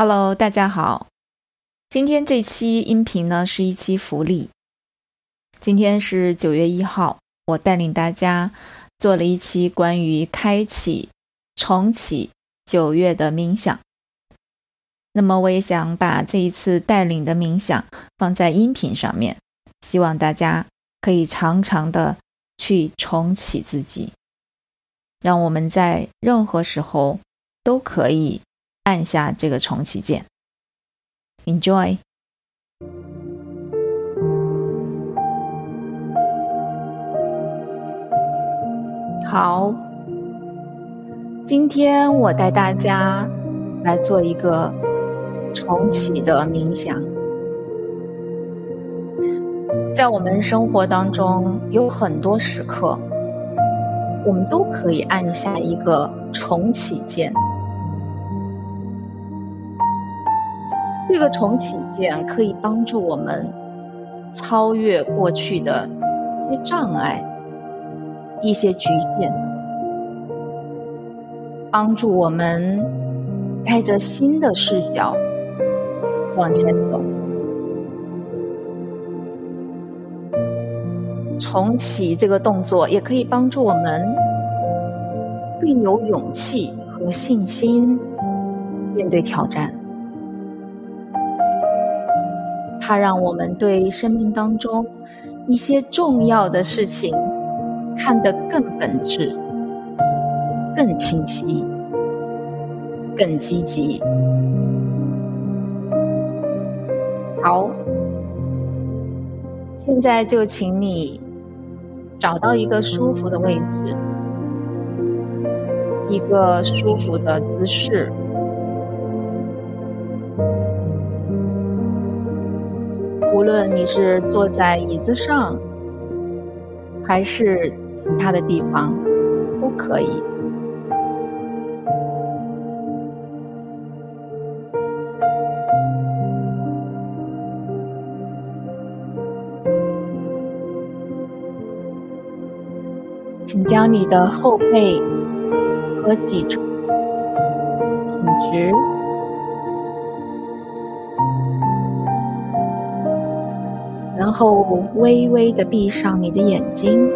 Hello，大家好。今天这期音频呢是一期福利。今天是九月一号，我带领大家做了一期关于开启、重启九月的冥想。那么我也想把这一次带领的冥想放在音频上面，希望大家可以常常的去重启自己，让我们在任何时候都可以。按下这个重启键，Enjoy。好，今天我带大家来做一个重启的冥想。在我们生活当中，有很多时刻，我们都可以按下一个重启键。这个重启键可以帮助我们超越过去的一些障碍、一些局限，帮助我们带着新的视角往前走。重启这个动作也可以帮助我们更有勇气和信心面对挑战。它让我们对生命当中一些重要的事情看得更本质、更清晰、更积极。好，现在就请你找到一个舒服的位置，一个舒服的姿势。无论你是坐在椅子上，还是其他的地方，都可以。请将你的后背和脊柱挺直。然后微微的闭上你的眼睛，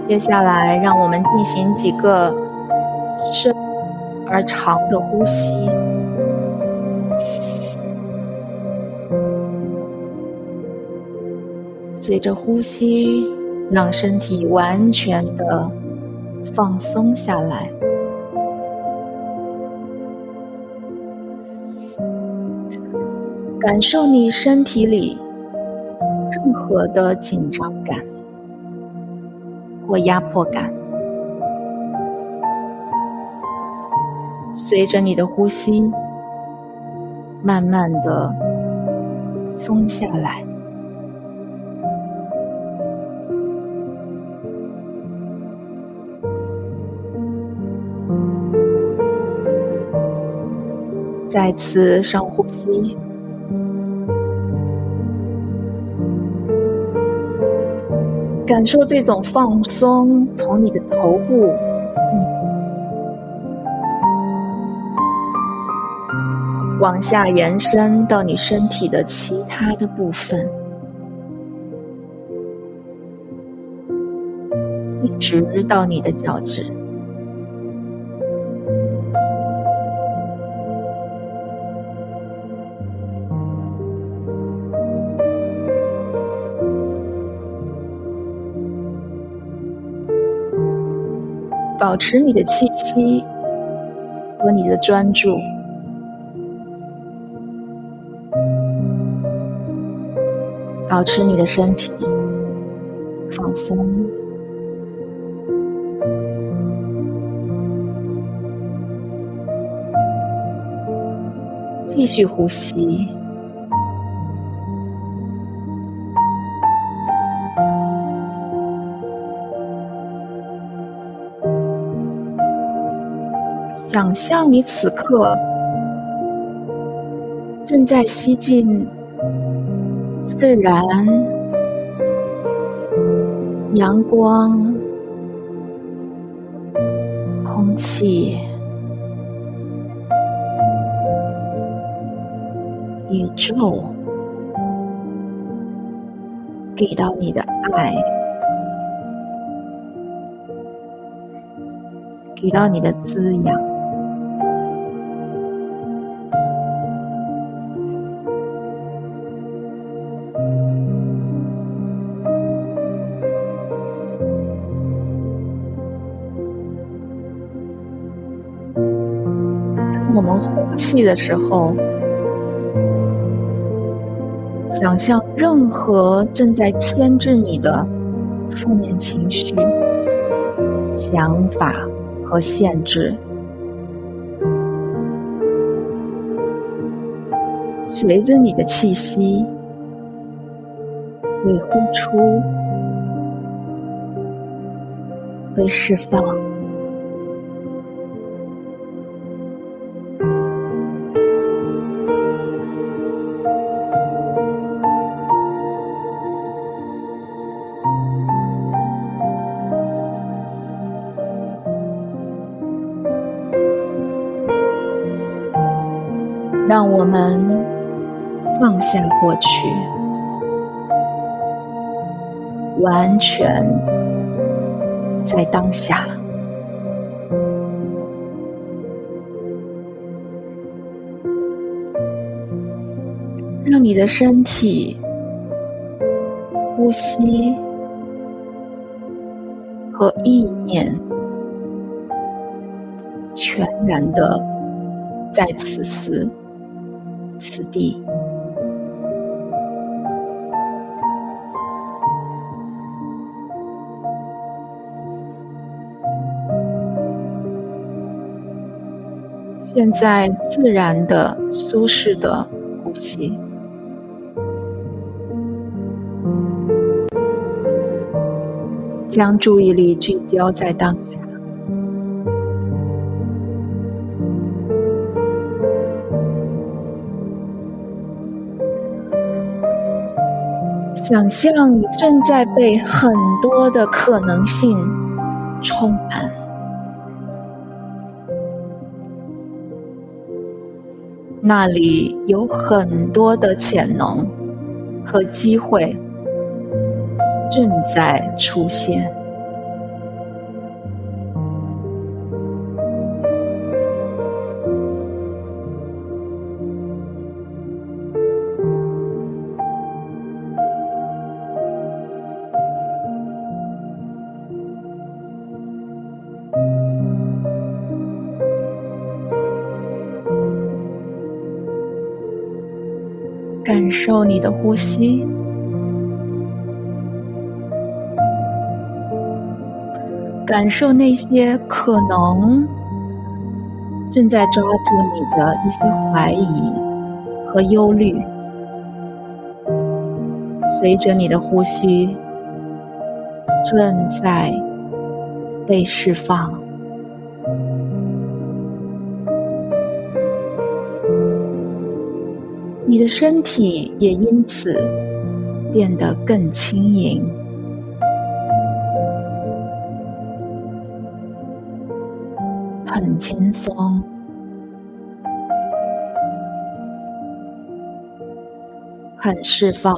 接下来让我们进行几个深而长的呼吸。随着呼吸，让身体完全的放松下来。感受你身体里任何的紧张感或压迫感，随着你的呼吸，慢慢的松下来。再次深呼吸。感受这种放松从你的头部往下延伸到你身体的其他的部分，一直到你的脚趾。保持你的气息和你的专注，保持你的身体放松，继续呼吸。想象你此刻正在吸进自然、阳光、空气、宇宙给到你的爱，给到你的滋养。呼气的时候，想象任何正在牵制你的负面情绪、想法和限制，随着你的气息被呼出、被释放。过去，完全在当下，让你的身体、呼吸和意念全然的在此时。此地，现在自然的、舒适的呼吸，将注意力聚焦在当下。想象你正在被很多的可能性充满，那里有很多的潜能和机会正在出现。感受你的呼吸，感受那些可能正在抓住你的一些怀疑和忧虑，随着你的呼吸正在被释放。你的身体也因此变得更轻盈、很轻松、很释放。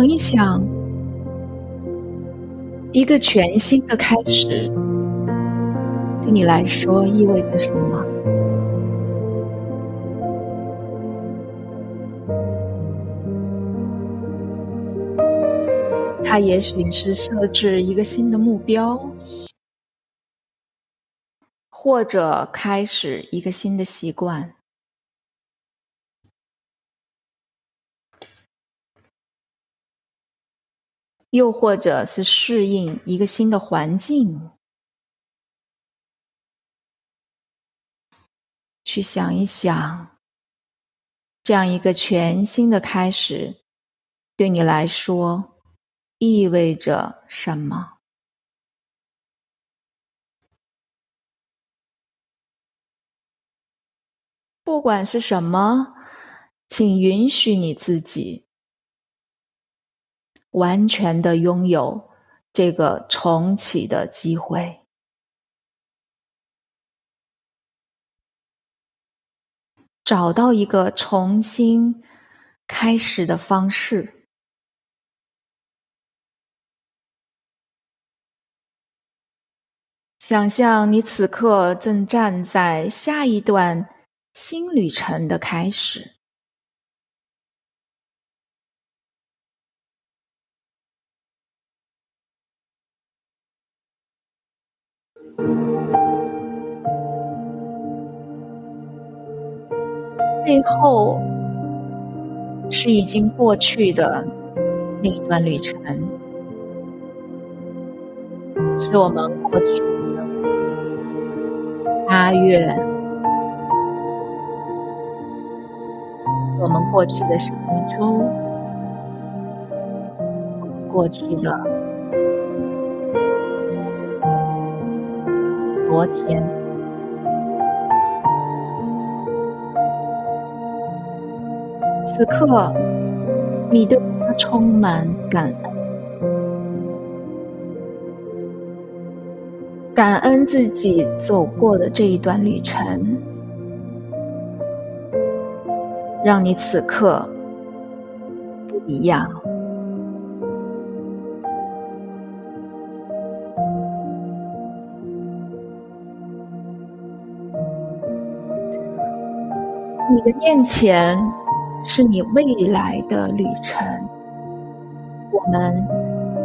想一想，一个全新的开始，对你来说意味着什么？它也许是设置一个新的目标，或者开始一个新的习惯。又或者是适应一个新的环境，去想一想，这样一个全新的开始，对你来说意味着什么？不管是什么，请允许你自己完全的拥有这个重启的机会，找到一个重新开始的方式。想象你此刻正站在下一段。新旅程的开始。背后是已经过去的那一段旅程，是我们过去的八月。我们过去的上一周，过去的昨天，此刻你对他充满感恩，感恩自己走过的这一段旅程。让你此刻不一样。你的面前是你未来的旅程，我们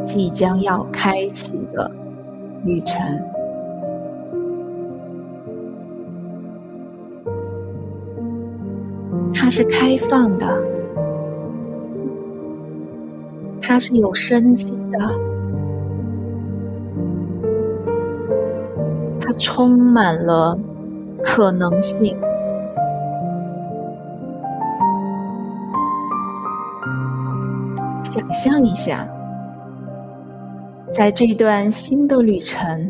即将要开启的旅程。它是开放的，它是有生机的，它充满了可能性。象一下，在这段新的旅程，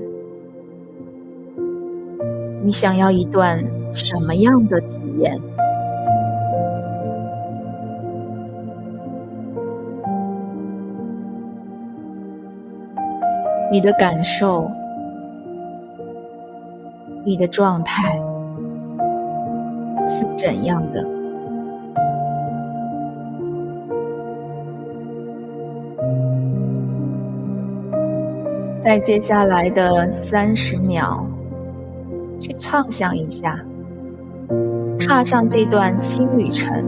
你想要一段什么样的体验？你的感受，你的状态是怎样的？在接下来的三十秒，去畅想一下，踏上这段新旅程，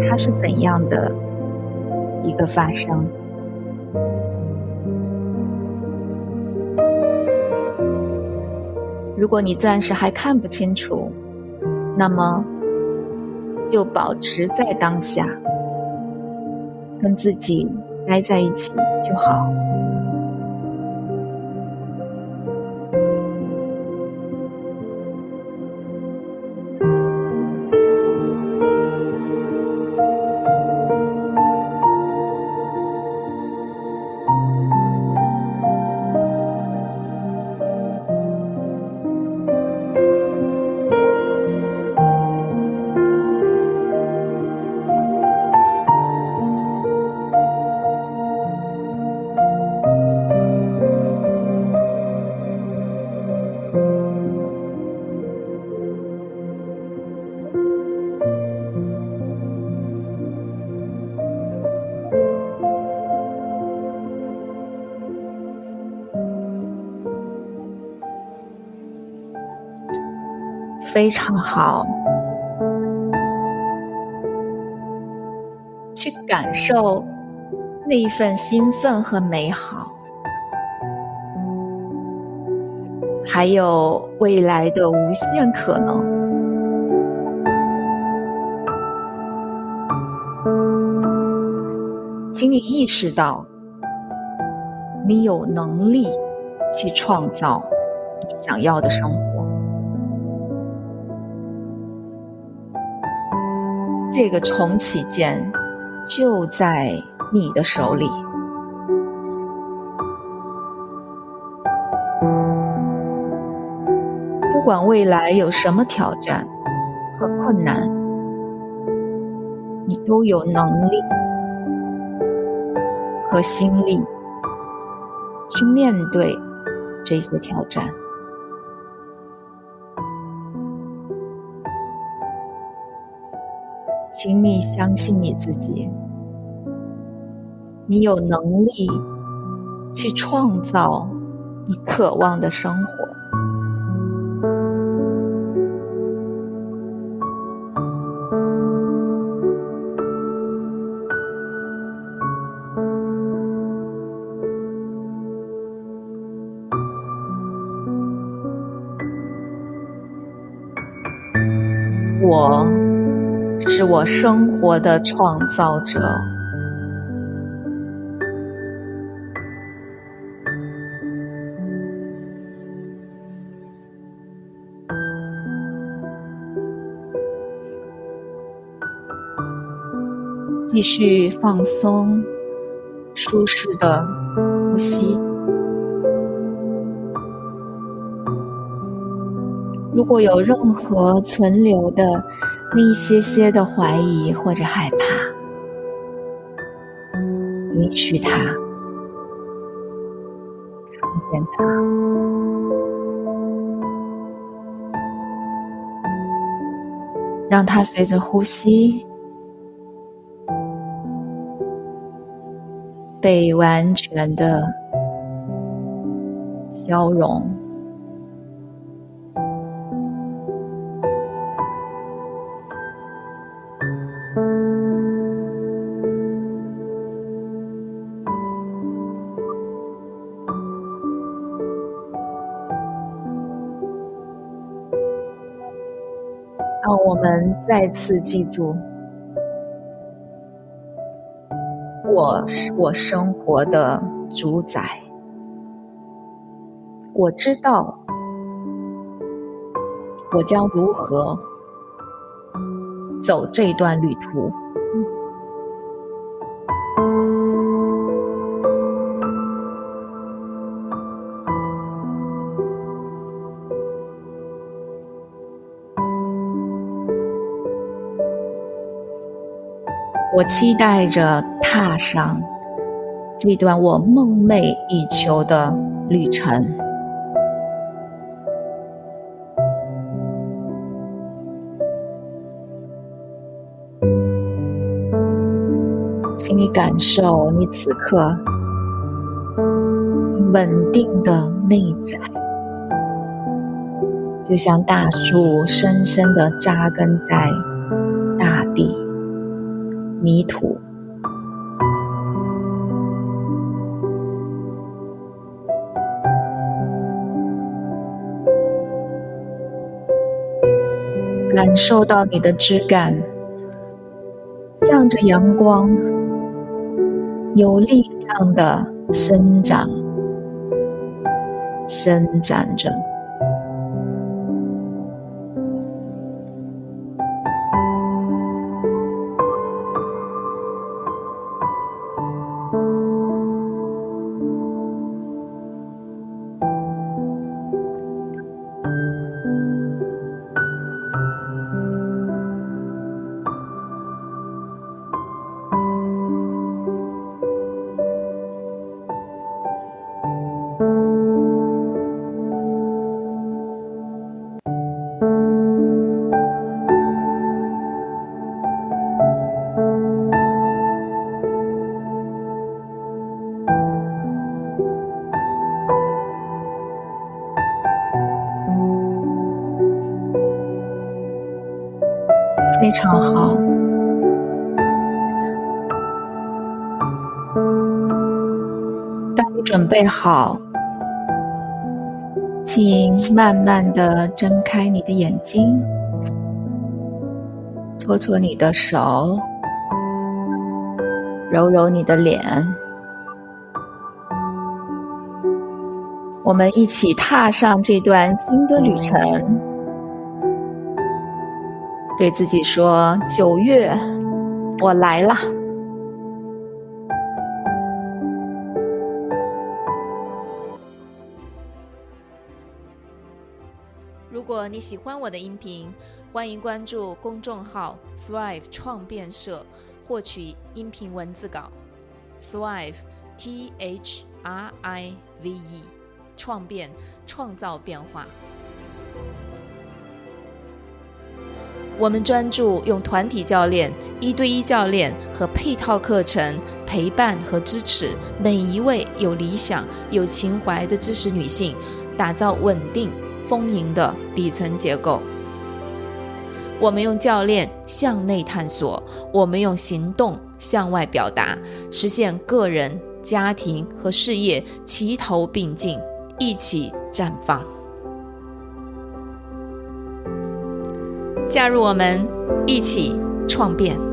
它是怎样的一个发生？如果你暂时还看不清楚，那么就保持在当下，跟自己待在一起就好。非常好，去感受那一份兴奋和美好，还有未来的无限可能。请你意识到，你有能力去创造你想要的生活。这个重启键就在你的手里。不管未来有什么挑战，和困难，你都有能力和心力去面对这些挑战。请你相信你自己，你有能力去创造你渴望的生活。我。是我生活的创造者。继续放松，舒适的呼吸。如果有任何存留的，那一些些的怀疑或者害怕，允许它，看见它，让它随着呼吸被完全的消融。让我们再次记住，我是我生活的主宰。我知道我将如何走这段旅途。我期待着踏上这段我梦寐以求的旅程，请你感受你此刻稳定的内在，就像大树深深的扎根在。泥土，感受到你的枝干向着阳光，有力量的生长、伸展着。非常好。当你准备好，请慢慢的睁开你的眼睛，搓搓你的手，揉揉你的脸，我们一起踏上这段新的旅程。对自己说：“九月，我来了。”如果你喜欢我的音频，欢迎关注公众号 Thrive 创变社，获取音频文字稿。Thrive T H R I V E 创变创造变化。我们专注用团体教练、一对一教练和配套课程陪伴和支持每一位有理想、有情怀的知识女性，打造稳定、丰盈的底层结构。我们用教练向内探索，我们用行动向外表达，实现个人、家庭和事业齐头并进，一起绽放。加入我们，一起创变。